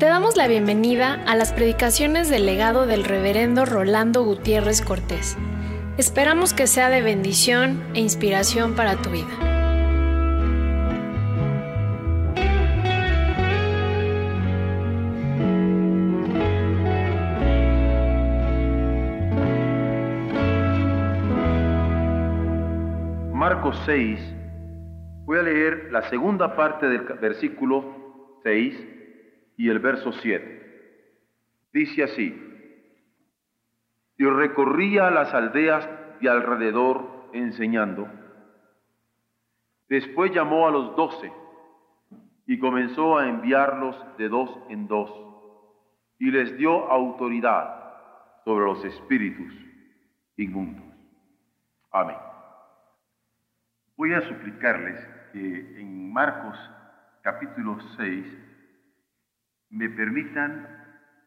Te damos la bienvenida a las predicaciones del legado del reverendo Rolando Gutiérrez Cortés. Esperamos que sea de bendición e inspiración para tu vida. Marcos 6, voy a leer la segunda parte del versículo 6 y el verso 7. Dice así, y recorría las aldeas de alrededor enseñando. Después llamó a los doce y comenzó a enviarlos de dos en dos y les dio autoridad sobre los espíritus inmundos. Amén. Voy a suplicarles que en Marcos capítulo 6 me permitan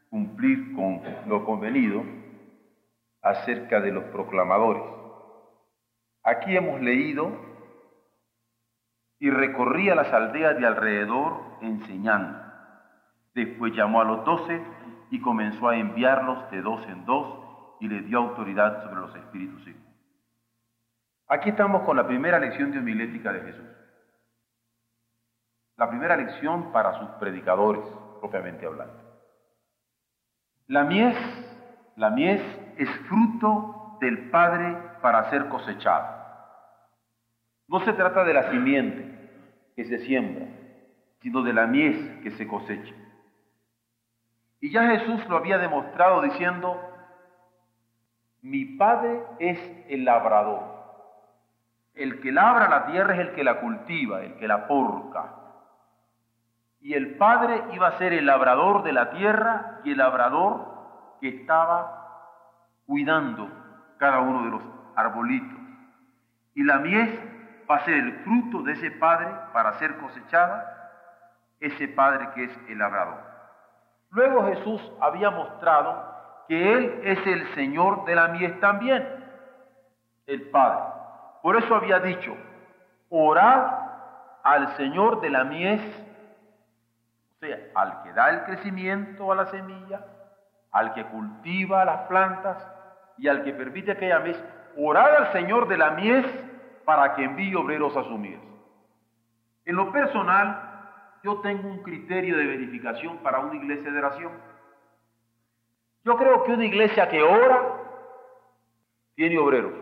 cumplir con lo convenido acerca de los proclamadores. Aquí hemos leído y recorría las aldeas de alrededor enseñando. Después llamó a los doce y comenzó a enviarlos de dos en dos y les dio autoridad sobre los espíritus Aquí estamos con la primera lección de homilética de Jesús. La primera lección para sus predicadores, propiamente hablando. La mies, la mies es fruto del Padre para ser cosechado. No se trata de la simiente que se siembra, sino de la mies que se cosecha. Y ya Jesús lo había demostrado diciendo, mi Padre es el labrador. El que labra la tierra es el que la cultiva, el que la porca. Y el Padre iba a ser el labrador de la tierra y el labrador que estaba cuidando cada uno de los arbolitos. Y la mies va a ser el fruto de ese padre para ser cosechada, ese padre que es el labrador. Luego Jesús había mostrado que Él es el Señor de la mies también, el Padre. Por eso había dicho, orad al Señor de la mies, sea, al que da el crecimiento a la semilla, al que cultiva las plantas y al que permite que mies, orar al Señor de la mies para que envíe obreros a su mies. En lo personal, yo tengo un criterio de verificación para una iglesia de oración. Yo creo que una iglesia que ora tiene obreros.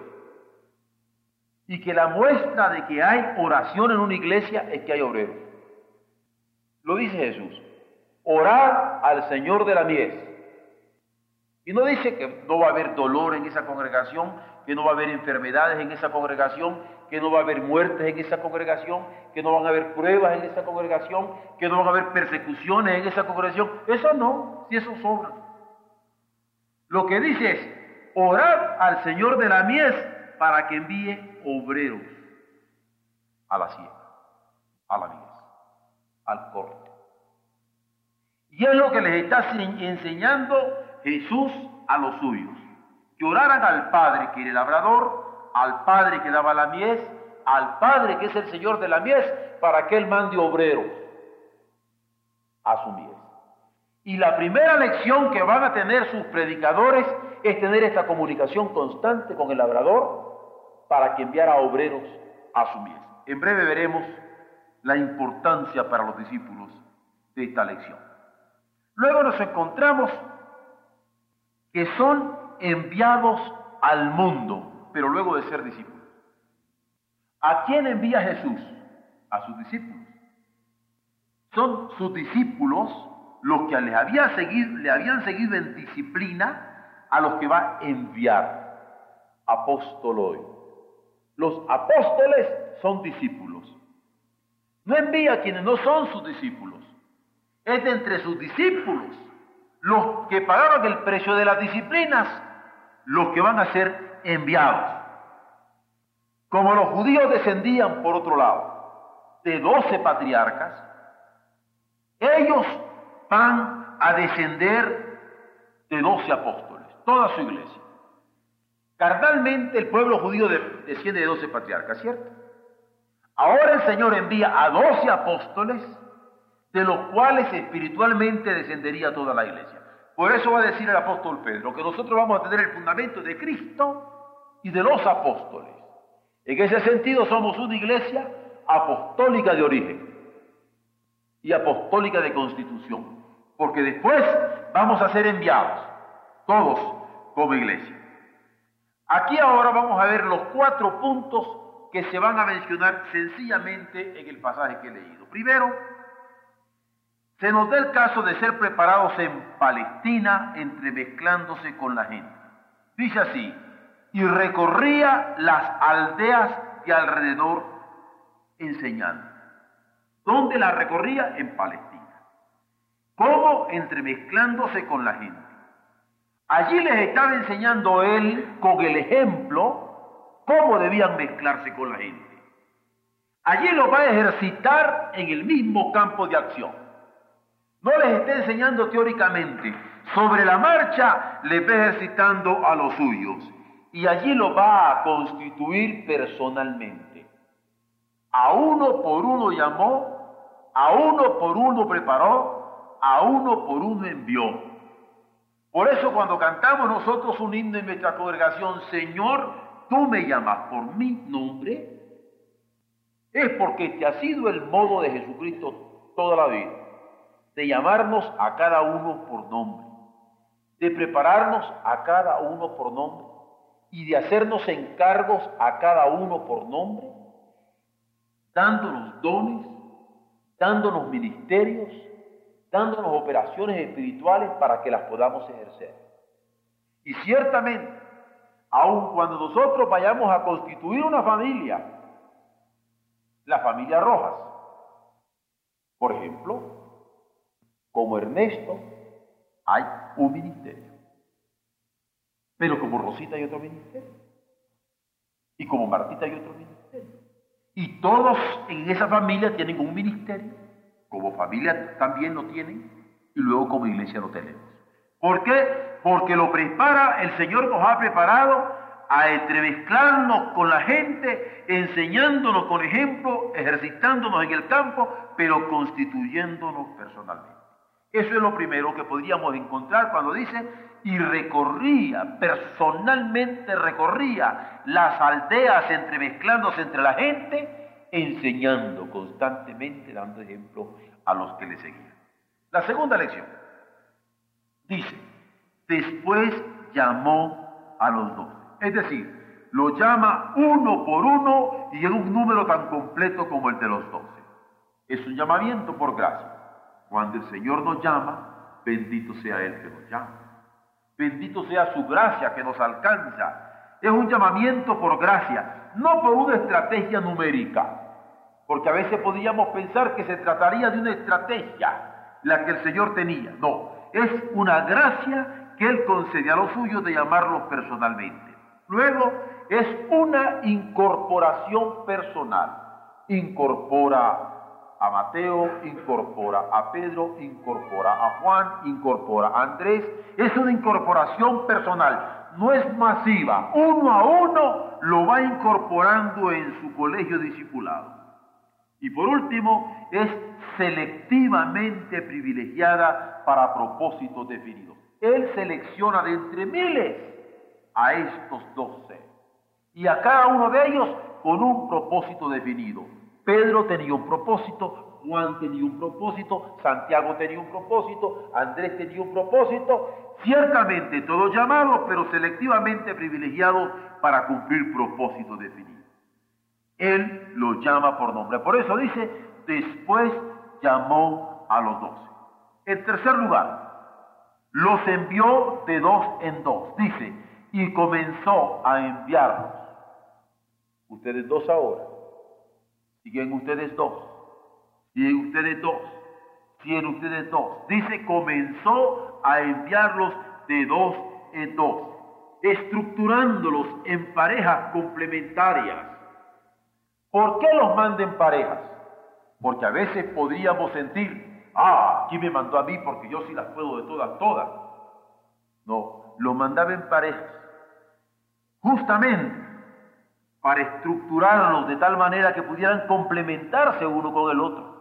Y que la muestra de que hay oración en una iglesia es que hay obreros. Lo dice Jesús. Orar al Señor de la mies y no dice que no va a haber dolor en esa congregación, que no va a haber enfermedades en esa congregación, que no va a haber muertes en esa congregación, que no van a haber pruebas en esa congregación, que no van a haber persecuciones en esa congregación. Eso no, si eso sobra. Lo que dice es, orar al Señor de la mies para que envíe obreros a la siembra, a la mies, al corte. Y es lo que les está enseñando Jesús a los suyos. Que oraran al Padre que era el labrador, al Padre que daba la mies, al Padre que es el Señor de la mies, para que Él mande obreros a su mies. Y la primera lección que van a tener sus predicadores es tener esta comunicación constante con el labrador para que enviara obreros a su mies. En breve veremos la importancia para los discípulos de esta lección. Luego nos encontramos que son enviados al mundo, pero luego de ser discípulos. ¿A quién envía Jesús? A sus discípulos. Son sus discípulos los que les había seguido, le habían seguido en disciplina a los que va a enviar. Apóstol Los apóstoles son discípulos. No envía a quienes no son sus discípulos. Es de entre sus discípulos los que pagaron el precio de las disciplinas, los que van a ser enviados. Como los judíos descendían, por otro lado, de doce patriarcas, ellos van a descender de doce apóstoles, toda su iglesia. Carnalmente el pueblo judío desciende de doce patriarcas, ¿cierto? Ahora el Señor envía a doce apóstoles de los cuales espiritualmente descendería toda la iglesia. Por eso va a decir el apóstol Pedro que nosotros vamos a tener el fundamento de Cristo y de los apóstoles. En ese sentido somos una iglesia apostólica de origen y apostólica de constitución, porque después vamos a ser enviados, todos como iglesia. Aquí ahora vamos a ver los cuatro puntos que se van a mencionar sencillamente en el pasaje que he leído. Primero, se nos da el caso de ser preparados en Palestina, entremezclándose con la gente. Dice así, y recorría las aldeas de alrededor enseñando. ¿Dónde la recorría? En Palestina. ¿Cómo? Entremezclándose con la gente. Allí les estaba enseñando él con el ejemplo cómo debían mezclarse con la gente. Allí los va a ejercitar en el mismo campo de acción. No les está enseñando teóricamente. Sobre la marcha les va ejercitando a los suyos. Y allí lo va a constituir personalmente. A uno por uno llamó, a uno por uno preparó, a uno por uno envió. Por eso cuando cantamos nosotros un himno en nuestra congregación, Señor, tú me llamas por mi nombre, es porque te ha sido el modo de Jesucristo toda la vida, de llamarnos a cada uno por nombre, de prepararnos a cada uno por nombre y de hacernos encargos a cada uno por nombre, dándonos dones, dándonos ministerios, dándonos operaciones espirituales para que las podamos ejercer. Y ciertamente, aun cuando nosotros vayamos a constituir una familia, la familia Rojas, por ejemplo, como Ernesto, hay un ministerio. Pero como Rosita hay otro ministerio. Y como Martita hay otro ministerio. Y todos en esa familia tienen un ministerio como familia también lo tienen y luego como iglesia lo tenemos. ¿Por qué? Porque lo prepara, el Señor nos ha preparado a entremezclarnos con la gente, enseñándonos con ejemplo, ejercitándonos en el campo, pero constituyéndonos personalmente. Eso es lo primero que podríamos encontrar cuando dice, y recorría, personalmente recorría las aldeas entremezclándose entre la gente enseñando constantemente, dando ejemplo a los que le seguían. La segunda lección dice, después llamó a los dos. Es decir, lo llama uno por uno y en un número tan completo como el de los doce. Es un llamamiento por gracia. Cuando el Señor nos llama, bendito sea Él que nos llama. Bendito sea su gracia que nos alcanza. Es un llamamiento por gracia, no por una estrategia numérica, porque a veces podríamos pensar que se trataría de una estrategia la que el Señor tenía. No, es una gracia que Él concede a los suyos de llamarlos personalmente. Luego, es una incorporación personal. Incorpora a Mateo, incorpora a Pedro, incorpora a Juan, incorpora a Andrés. Es una incorporación personal, no es masiva. Uno a uno lo va incorporando en su colegio discipulado. Y por último, es selectivamente privilegiada para propósitos definidos. Él selecciona de entre miles a estos doce. Y a cada uno de ellos con un propósito definido. Pedro tenía un propósito, Juan tenía un propósito, Santiago tenía un propósito, Andrés tenía un propósito, ciertamente todos llamados, pero selectivamente privilegiados para cumplir propósitos definidos. Él lo llama por nombre. Por eso dice, después llamó a los doce. En tercer lugar, los envió de dos en dos. Dice, y comenzó a enviarlos. Ustedes dos ahora. Siguen ustedes dos. Siguen ustedes dos. Siguen ustedes dos. Dice, comenzó a enviarlos de dos en dos. Estructurándolos en parejas complementarias ¿Por qué los manda en parejas? Porque a veces podríamos sentir, ah, aquí me mandó a mí porque yo sí las puedo de todas, todas. No, los mandaba en parejas. Justamente para estructurarlos de tal manera que pudieran complementarse uno con el otro.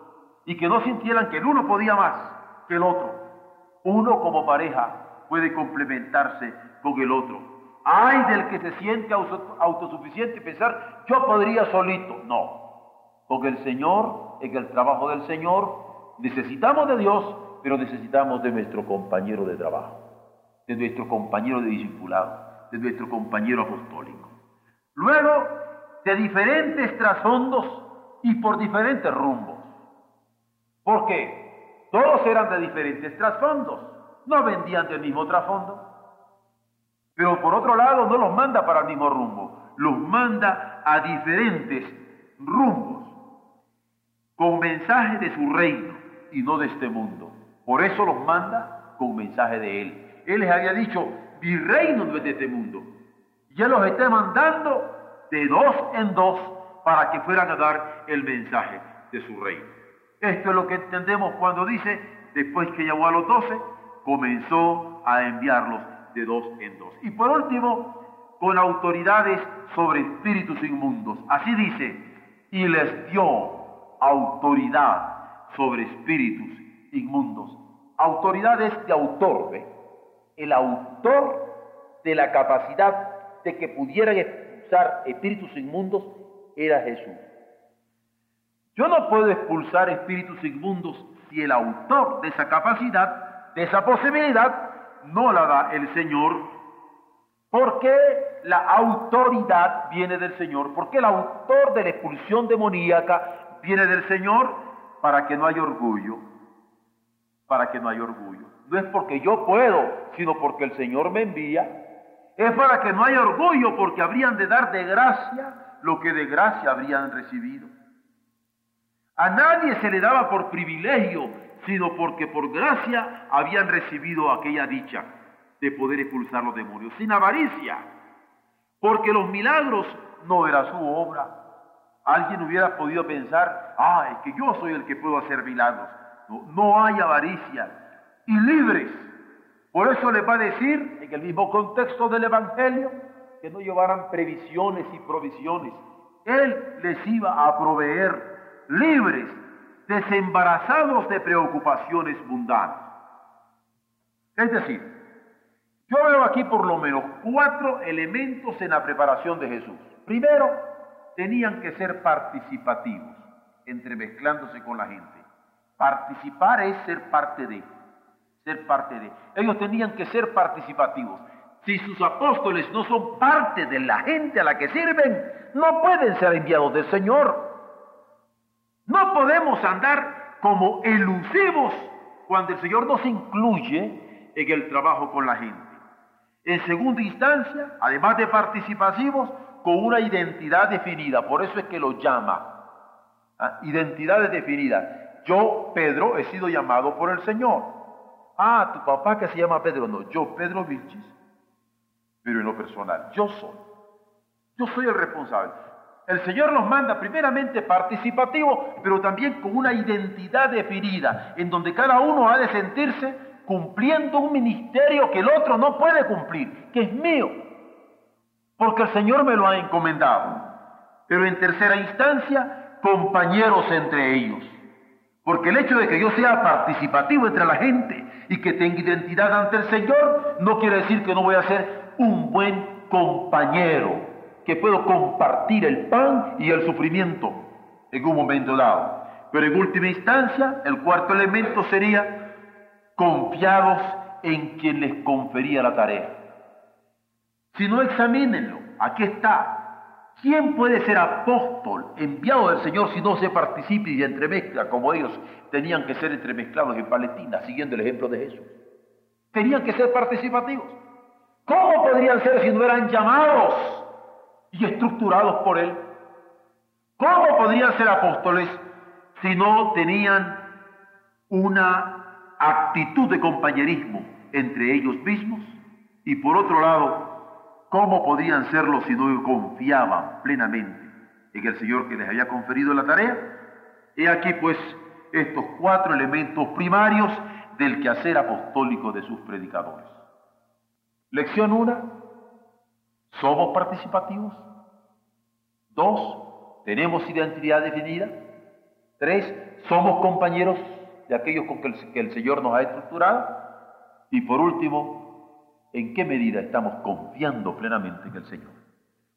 y que no sintieran que el uno podía más que el otro. Uno como pareja puede complementarse con el otro. Hay del que se siente autosuficiente pensar, yo podría solito. No, porque el Señor, en el trabajo del Señor, necesitamos de Dios, pero necesitamos de nuestro compañero de trabajo, de nuestro compañero de discipulado, de nuestro compañero apostólico. Luego, de diferentes trasfondos y por diferentes rumbos. ¿Por qué? Todos eran de diferentes trasfondos, no vendían del mismo trasfondo. Pero por otro lado, no los manda para el mismo rumbo, los manda a diferentes rumbos, con mensaje de su reino y no de este mundo. Por eso los manda con mensaje de Él. Él les había dicho, mi reino no es de este mundo. Y Él los está mandando de dos en dos para que fueran a dar el mensaje de su reino. Esto es lo que entendemos cuando dice, después que llamó a los doce, comenzó a enviarlos de dos en dos. Y por último, con autoridades sobre espíritus inmundos. Así dice, y les dio autoridad sobre espíritus inmundos. Autoridad es de autor, ¿ve? El autor de la capacidad de que pudieran expulsar espíritus inmundos era Jesús. Yo no puedo expulsar espíritus inmundos si el autor de esa capacidad, de esa posibilidad, no la da el Señor. Porque la autoridad viene del Señor? Porque el autor de la expulsión demoníaca viene del Señor para que no haya orgullo. Para que no haya orgullo. No es porque yo puedo, sino porque el Señor me envía. Es para que no haya orgullo, porque habrían de dar de gracia lo que de gracia habrían recibido. A nadie se le daba por privilegio, sino porque por gracia habían recibido aquella dicha de poder expulsar los demonios, sin avaricia, porque los milagros no era su obra. Alguien hubiera podido pensar, ah, es que yo soy el que puedo hacer milagros. No, no hay avaricia. Y libres. Por eso les va a decir, en el mismo contexto del Evangelio, que no llevaran previsiones y provisiones. Él les iba a proveer libres, desembarazados de preocupaciones mundanas. Es decir, yo veo aquí por lo menos cuatro elementos en la preparación de Jesús. Primero, tenían que ser participativos, entremezclándose con la gente. Participar es ser parte de, ser parte de. Ellos tenían que ser participativos. Si sus apóstoles no son parte de la gente a la que sirven, no pueden ser enviados del Señor. No podemos andar como elusivos cuando el Señor nos incluye en el trabajo con la gente. En segunda instancia, además de participativos, con una identidad definida. Por eso es que lo llama. ¿ah? Identidades definidas. Yo, Pedro, he sido llamado por el Señor. Ah, tu papá que se llama Pedro. No, yo, Pedro Vilchis. Pero en lo personal, yo soy. Yo soy el responsable. El Señor nos manda primeramente participativo, pero también con una identidad definida, en donde cada uno ha de sentirse cumpliendo un ministerio que el otro no puede cumplir, que es mío, porque el Señor me lo ha encomendado. Pero en tercera instancia, compañeros entre ellos. Porque el hecho de que yo sea participativo entre la gente y que tenga identidad ante el Señor, no quiere decir que no voy a ser un buen compañero que puedo compartir el pan y el sufrimiento en un momento dado. Pero en última instancia, el cuarto elemento sería confiados en quien les confería la tarea. Si no, examínenlo. Aquí está. ¿Quién puede ser apóstol, enviado del Señor, si no se participa y entremezcla como ellos tenían que ser entremezclados en Palestina, siguiendo el ejemplo de Jesús? Tenían que ser participativos. ¿Cómo podrían ser si no eran llamados? y estructurados por Él. ¿Cómo podrían ser apóstoles si no tenían una actitud de compañerismo entre ellos mismos? Y por otro lado, ¿cómo podrían serlo si no confiaban plenamente en el Señor que les había conferido la tarea? He aquí pues estos cuatro elementos primarios del quehacer apostólico de sus predicadores. Lección 1 ¿Somos participativos? Dos, ¿tenemos identidad definida? Tres, somos compañeros de aquellos con que el, que el Señor nos ha estructurado. Y por último, ¿en qué medida estamos confiando plenamente en el Señor?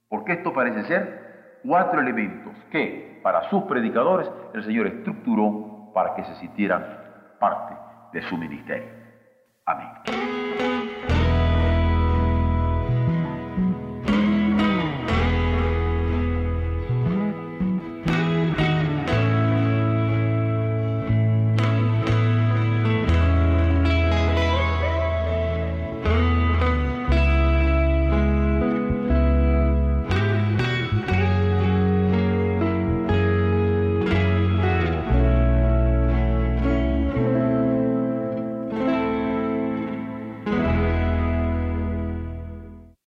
Porque esto parece ser cuatro elementos que para sus predicadores el Señor estructuró para que se sintieran parte de su ministerio. Amén.